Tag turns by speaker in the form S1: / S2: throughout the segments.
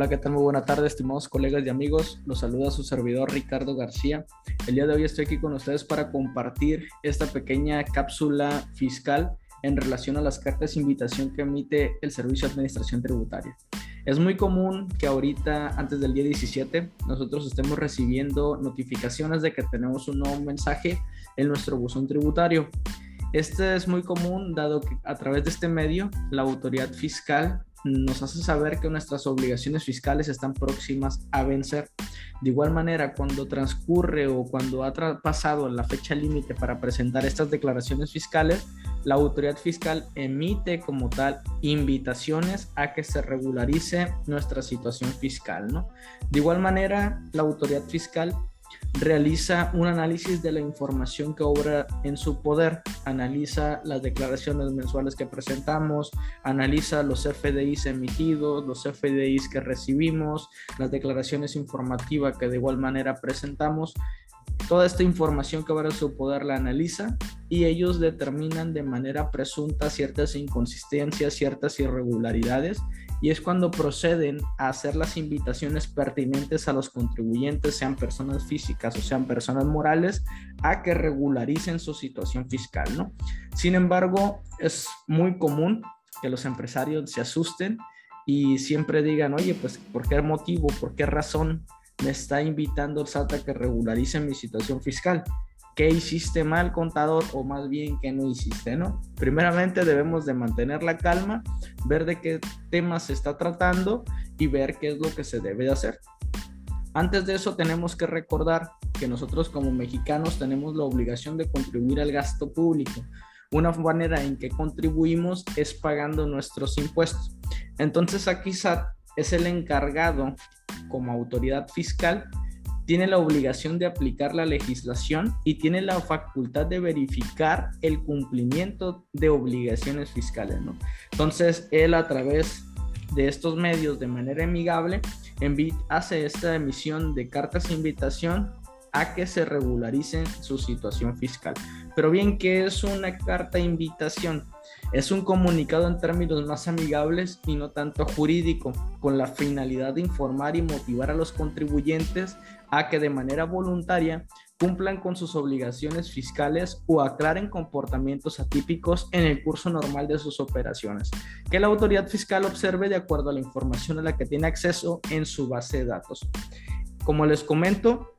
S1: Hola, ¿qué tal? Muy buena tarde, estimados colegas y amigos. Los saluda su servidor Ricardo García. El día de hoy estoy aquí con ustedes para compartir esta pequeña cápsula fiscal en relación a las cartas de invitación que emite el Servicio de Administración Tributaria. Es muy común que ahorita, antes del día 17, nosotros estemos recibiendo notificaciones de que tenemos un nuevo mensaje en nuestro buzón tributario. Este es muy común dado que a través de este medio la autoridad fiscal nos hace saber que nuestras obligaciones fiscales están próximas a vencer. De igual manera, cuando transcurre o cuando ha pasado la fecha límite para presentar estas declaraciones fiscales, la autoridad fiscal emite como tal invitaciones a que se regularice nuestra situación fiscal. ¿no? De igual manera, la autoridad fiscal realiza un análisis de la información que obra en su poder, analiza las declaraciones mensuales que presentamos, analiza los FDIs emitidos, los FDIs que recibimos, las declaraciones informativas que de igual manera presentamos. Toda esta información que obra en su poder la analiza y ellos determinan de manera presunta ciertas inconsistencias, ciertas irregularidades y es cuando proceden a hacer las invitaciones pertinentes a los contribuyentes, sean personas físicas o sean personas morales, a que regularicen su situación fiscal, ¿no? Sin embargo, es muy común que los empresarios se asusten y siempre digan, oye, pues, ¿por qué motivo, por qué razón me está invitando el SAT a que regularice mi situación fiscal? qué hiciste mal, contador, o más bien qué no hiciste, ¿no? Primeramente debemos de mantener la calma, ver de qué temas se está tratando y ver qué es lo que se debe de hacer. Antes de eso tenemos que recordar que nosotros como mexicanos tenemos la obligación de contribuir al gasto público. Una manera en que contribuimos es pagando nuestros impuestos. Entonces aquí SAT es el encargado como autoridad fiscal tiene la obligación de aplicar la legislación y tiene la facultad de verificar el cumplimiento de obligaciones fiscales. ¿no? Entonces, él a través de estos medios de manera amigable hace esta emisión de cartas de invitación a que se regularicen su situación fiscal. Pero bien, ¿qué es una carta de invitación? Es un comunicado en términos más amigables y no tanto jurídico, con la finalidad de informar y motivar a los contribuyentes a que de manera voluntaria cumplan con sus obligaciones fiscales o aclaren comportamientos atípicos en el curso normal de sus operaciones, que la autoridad fiscal observe de acuerdo a la información a la que tiene acceso en su base de datos. Como les comento,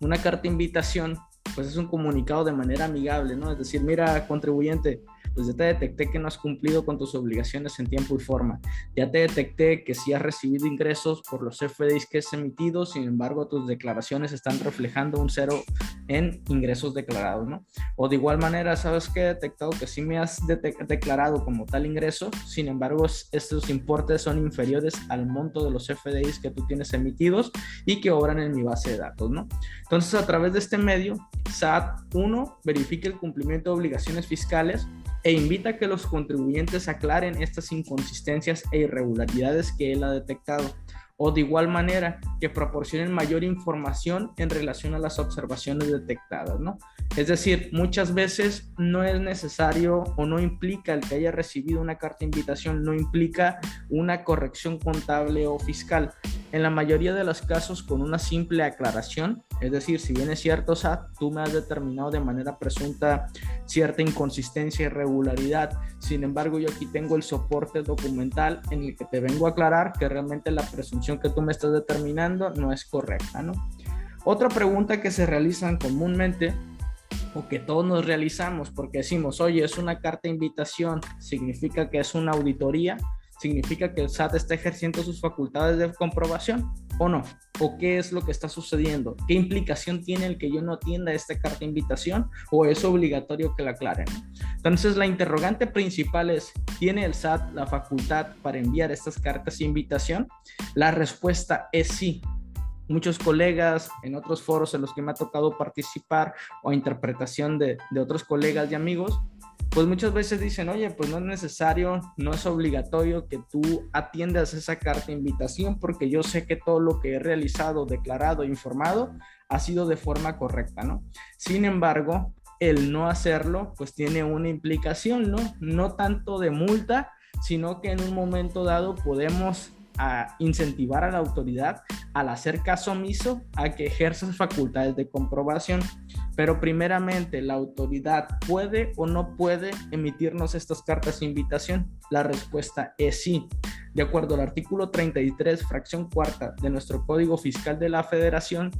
S1: una carta de invitación pues es un comunicado de manera amigable, ¿no? Es decir, mira, contribuyente, pues ya te detecté que no has cumplido con tus obligaciones en tiempo y forma. Ya te detecté que sí has recibido ingresos por los FDIs que has emitido, sin embargo, tus declaraciones están reflejando un cero en ingresos declarados, ¿no? O de igual manera, sabes que he detectado que sí me has declarado como tal ingreso, sin embargo, estos importes son inferiores al monto de los FDIs que tú tienes emitidos y que obran en mi base de datos, ¿no? Entonces, a través de este medio, SAT 1 verifica el cumplimiento de obligaciones fiscales e invita a que los contribuyentes aclaren estas inconsistencias e irregularidades que él ha detectado o de igual manera que proporcionen mayor información en relación a las observaciones detectadas, ¿no? Es decir, muchas veces no es necesario o no implica el que haya recibido una carta de invitación, no implica una corrección contable o fiscal. En la mayoría de los casos, con una simple aclaración, es decir, si bien es cierto, SAT, tú me has determinado de manera presunta cierta inconsistencia y irregularidad, sin embargo, yo aquí tengo el soporte documental en el que te vengo a aclarar que realmente la presunción que tú me estás determinando no es correcta, ¿no? Otra pregunta que se realizan comúnmente o que todos nos realizamos porque decimos, oye, es una carta invitación, significa que es una auditoría, significa que el SAT está ejerciendo sus facultades de comprobación o no? ¿O qué es lo que está sucediendo? ¿Qué implicación tiene el que yo no atienda esta carta de invitación? ¿O es obligatorio que la aclaren? Entonces la interrogante principal es, ¿tiene el SAT la facultad para enviar estas cartas de invitación? La respuesta es sí. Muchos colegas en otros foros en los que me ha tocado participar o interpretación de, de otros colegas y amigos pues muchas veces dicen, oye, pues no es necesario, no es obligatorio que tú atiendas esa carta de invitación porque yo sé que todo lo que he realizado, declarado, informado ha sido de forma correcta, ¿no? Sin embargo, el no hacerlo, pues tiene una implicación, ¿no? No tanto de multa, sino que en un momento dado podemos a incentivar a la autoridad al hacer caso omiso a que ejerza facultades de comprobación. Pero primeramente, ¿la autoridad puede o no puede emitirnos estas cartas de invitación? La respuesta es sí. De acuerdo al artículo 33, fracción cuarta de nuestro Código Fiscal de la Federación,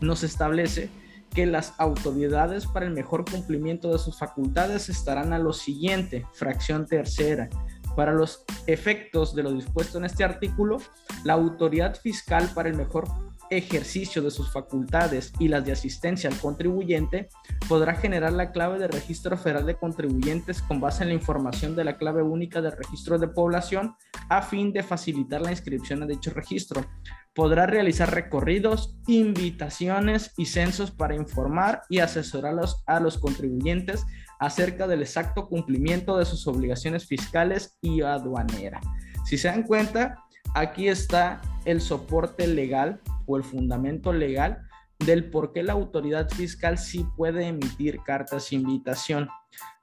S1: nos establece que las autoridades para el mejor cumplimiento de sus facultades estarán a lo siguiente, fracción tercera. Para los efectos de lo dispuesto en este artículo, la autoridad fiscal para el mejor ejercicio de sus facultades y las de asistencia al contribuyente, podrá generar la clave de registro federal de contribuyentes con base en la información de la clave única del registro de población a fin de facilitar la inscripción a dicho registro. Podrá realizar recorridos, invitaciones y censos para informar y asesorar a los contribuyentes acerca del exacto cumplimiento de sus obligaciones fiscales y aduaneras. Si se dan cuenta, aquí está el soporte legal o el fundamento legal del por qué la autoridad fiscal sí puede emitir cartas de invitación.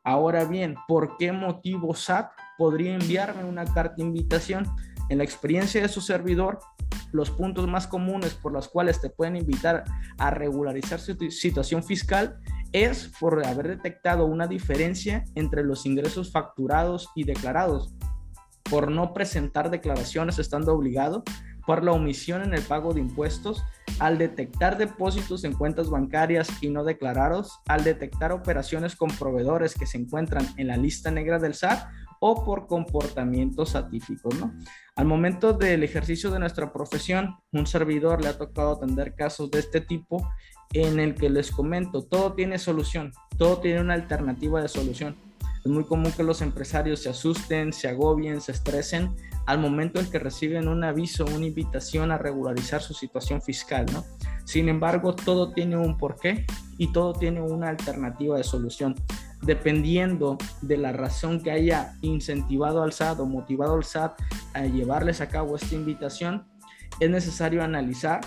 S1: Ahora bien, ¿por qué motivo SAT podría enviarme una carta de invitación? En la experiencia de su servidor, los puntos más comunes por los cuales te pueden invitar a regularizar su situación fiscal es por haber detectado una diferencia entre los ingresos facturados y declarados, por no presentar declaraciones estando obligado, por la omisión en el pago de impuestos, al detectar depósitos en cuentas bancarias y no declarados, al detectar operaciones con proveedores que se encuentran en la lista negra del SAT o por comportamientos atípicos, ¿no? Al momento del ejercicio de nuestra profesión, un servidor le ha tocado atender casos de este tipo en el que les comento, todo tiene solución, todo tiene una alternativa de solución. Es muy común que los empresarios se asusten, se agobien, se estresen al momento en que reciben un aviso, una invitación a regularizar su situación fiscal, ¿no? Sin embargo, todo tiene un porqué y todo tiene una alternativa de solución. Dependiendo de la razón que haya incentivado al SAT o motivado al SAT a llevarles a cabo esta invitación, es necesario analizar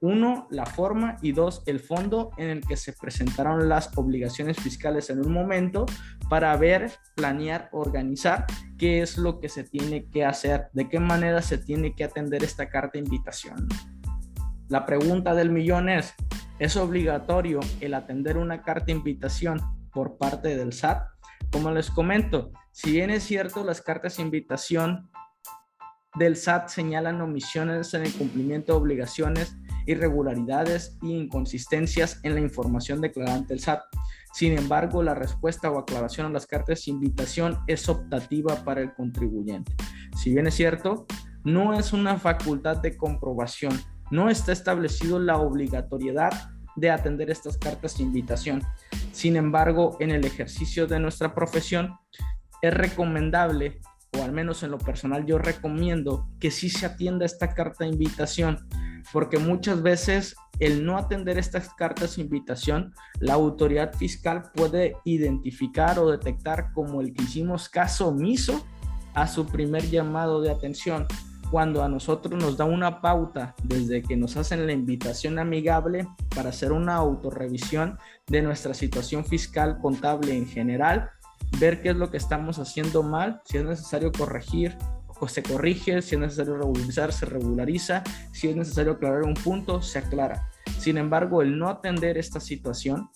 S1: uno, la forma y dos, el fondo en el que se presentaron las obligaciones fiscales en un momento para ver, planear, organizar qué es lo que se tiene que hacer, de qué manera se tiene que atender esta carta de invitación. La pregunta del millón es, ¿es obligatorio el atender una carta de invitación por parte del SAT? Como les comento, si bien es cierto, las cartas de invitación del SAT señalan omisiones en el cumplimiento de obligaciones irregularidades e inconsistencias en la información declarada ante el SAT. Sin embargo, la respuesta o aclaración a las cartas de invitación es optativa para el contribuyente. Si bien es cierto, no es una facultad de comprobación, no está establecido la obligatoriedad de atender estas cartas de invitación. Sin embargo, en el ejercicio de nuestra profesión, es recomendable, o al menos en lo personal yo recomiendo, que sí se atienda esta carta de invitación porque muchas veces el no atender estas cartas invitación, la autoridad fiscal puede identificar o detectar como el que hicimos caso omiso a su primer llamado de atención. Cuando a nosotros nos da una pauta desde que nos hacen la invitación amigable para hacer una autorrevisión de nuestra situación fiscal contable en general, ver qué es lo que estamos haciendo mal, si es necesario corregir se corrige, si es necesario regularizar, se regulariza, si es necesario aclarar un punto, se aclara. Sin embargo, el no atender esta situación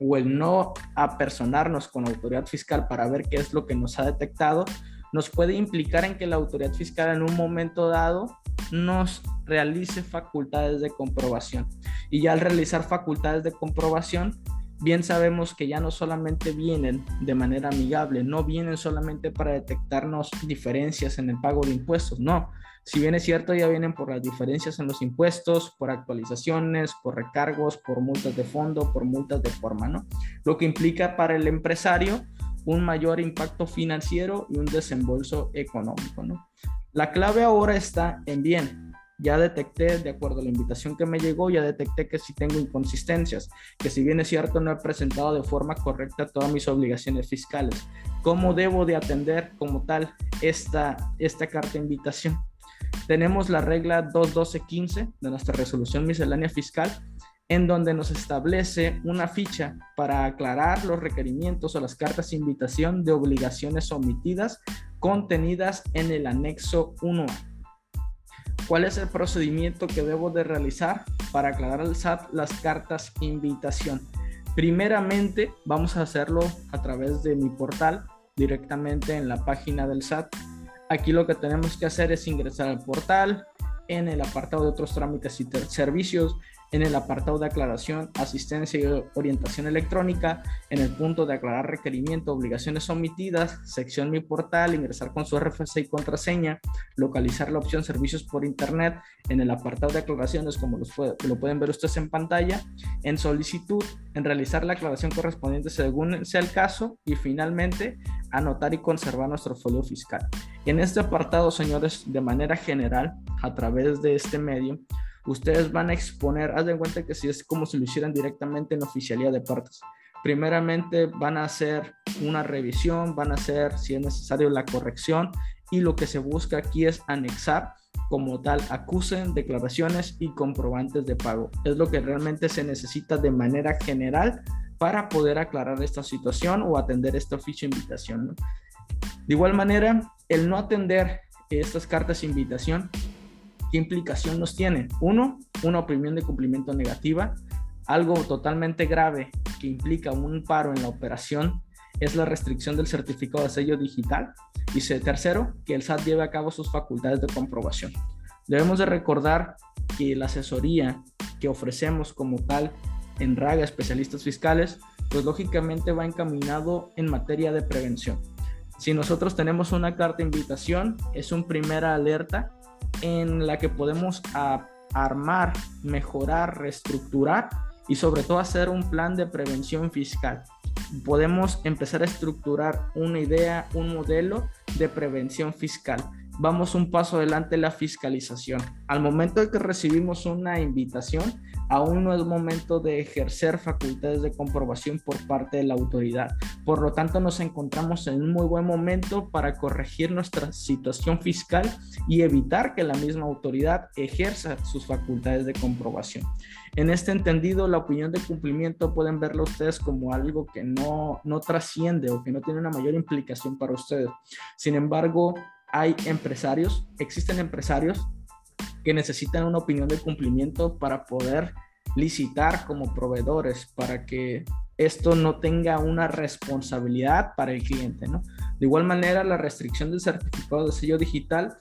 S1: o el no apersonarnos con la autoridad fiscal para ver qué es lo que nos ha detectado, nos puede implicar en que la autoridad fiscal en un momento dado nos realice facultades de comprobación. Y ya al realizar facultades de comprobación, bien sabemos que ya no solamente vienen de manera amigable, no vienen solamente para detectarnos diferencias en el pago de impuestos, no. Si bien es cierto, ya vienen por las diferencias en los impuestos, por actualizaciones, por recargos, por multas de fondo, por multas de forma, ¿no? Lo que implica para el empresario un mayor impacto financiero y un desembolso económico, ¿no? La clave ahora está en bien, ya detecté, de acuerdo a la invitación que me llegó, ya detecté que sí tengo inconsistencias, que si bien es cierto no he presentado de forma correcta todas mis obligaciones fiscales. ¿Cómo debo de atender como tal esta, esta carta de invitación? Tenemos la regla 21215 de nuestra resolución miscelánea fiscal, en donde nos establece una ficha para aclarar los requerimientos o las cartas de invitación de obligaciones omitidas contenidas en el anexo 1 ¿Cuál es el procedimiento que debo de realizar para aclarar al SAT las cartas invitación? Primeramente, vamos a hacerlo a través de mi portal, directamente en la página del SAT. Aquí lo que tenemos que hacer es ingresar al portal, en el apartado de otros trámites y servicios, en el apartado de aclaración, asistencia y orientación electrónica, en el punto de aclarar requerimiento, obligaciones omitidas, sección Mi Portal, ingresar con su RFC y contraseña, localizar la opción servicios por Internet, en el apartado de aclaraciones, como los lo pueden ver ustedes en pantalla, en solicitud, en realizar la aclaración correspondiente según sea el caso y finalmente anotar y conservar nuestro folio fiscal. En este apartado, señores, de manera general, a través de este medio, ustedes van a exponer, haz de cuenta que si es como si lo hicieran directamente en oficialía de partes. Primeramente van a hacer una revisión, van a hacer, si es necesario, la corrección y lo que se busca aquí es anexar como tal acusen, declaraciones y comprobantes de pago. Es lo que realmente se necesita de manera general para poder aclarar esta situación o atender esta oficio de invitación. De igual manera, el no atender estas cartas de invitación ¿qué implicación nos tiene? Uno, una opinión de cumplimiento negativa. Algo totalmente grave que implica un paro en la operación es la restricción del certificado de sello digital. Y tercero, que el SAT lleve a cabo sus facultades de comprobación. Debemos de recordar que la asesoría que ofrecemos como tal en RAGA, especialistas fiscales, pues lógicamente va encaminado en materia de prevención. Si nosotros tenemos una carta de invitación, es una primera alerta en la que podemos armar, mejorar, reestructurar y sobre todo hacer un plan de prevención fiscal. Podemos empezar a estructurar una idea, un modelo de prevención fiscal. Vamos un paso adelante en la fiscalización. Al momento de que recibimos una invitación, aún no es momento de ejercer facultades de comprobación por parte de la autoridad. Por lo tanto, nos encontramos en un muy buen momento para corregir nuestra situación fiscal y evitar que la misma autoridad ejerza sus facultades de comprobación. En este entendido, la opinión de cumplimiento pueden verlo ustedes como algo que no, no trasciende o que no tiene una mayor implicación para ustedes. Sin embargo, hay empresarios, existen empresarios que necesitan una opinión de cumplimiento para poder licitar como proveedores, para que esto no tenga una responsabilidad para el cliente, ¿no? De igual manera, la restricción del certificado de sello digital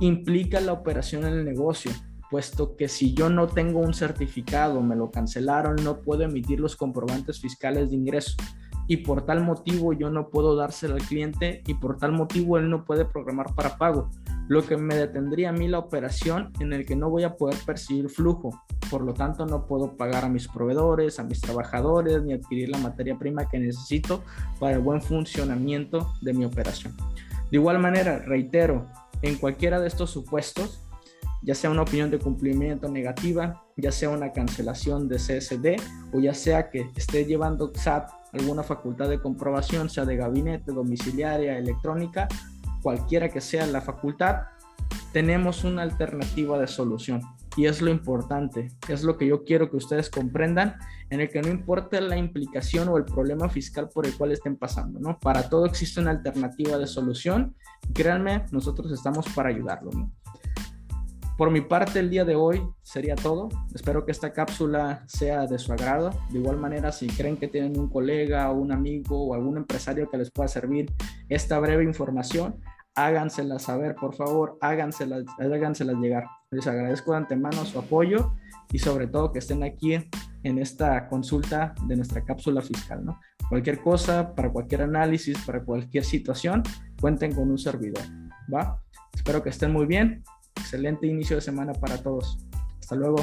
S1: implica la operación en el negocio, puesto que si yo no tengo un certificado, me lo cancelaron, no puedo emitir los comprobantes fiscales de ingreso y por tal motivo yo no puedo dárselo al cliente y por tal motivo él no puede programar para pago lo que me detendría a mí la operación en el que no voy a poder percibir flujo. Por lo tanto, no puedo pagar a mis proveedores, a mis trabajadores, ni adquirir la materia prima que necesito para el buen funcionamiento de mi operación. De igual manera, reitero, en cualquiera de estos supuestos, ya sea una opinión de cumplimiento negativa, ya sea una cancelación de CSD o ya sea que esté llevando SAT alguna facultad de comprobación, sea de gabinete, domiciliaria, electrónica, cualquiera que sea la facultad, tenemos una alternativa de solución. Y es lo importante, es lo que yo quiero que ustedes comprendan, en el que no importa la implicación o el problema fiscal por el cual estén pasando, ¿no? Para todo existe una alternativa de solución. Créanme, nosotros estamos para ayudarlo, ¿no? Por mi parte, el día de hoy sería todo. Espero que esta cápsula sea de su agrado. De igual manera, si creen que tienen un colega o un amigo o algún empresario que les pueda servir esta breve información, hágansela saber, por favor, háganselas, háganselas llegar. Les agradezco de antemano su apoyo y sobre todo que estén aquí en esta consulta de nuestra cápsula fiscal. ¿no? Cualquier cosa, para cualquier análisis, para cualquier situación, cuenten con un servidor. ¿va? Espero que estén muy bien. Excelente inicio de semana para todos. Hasta luego.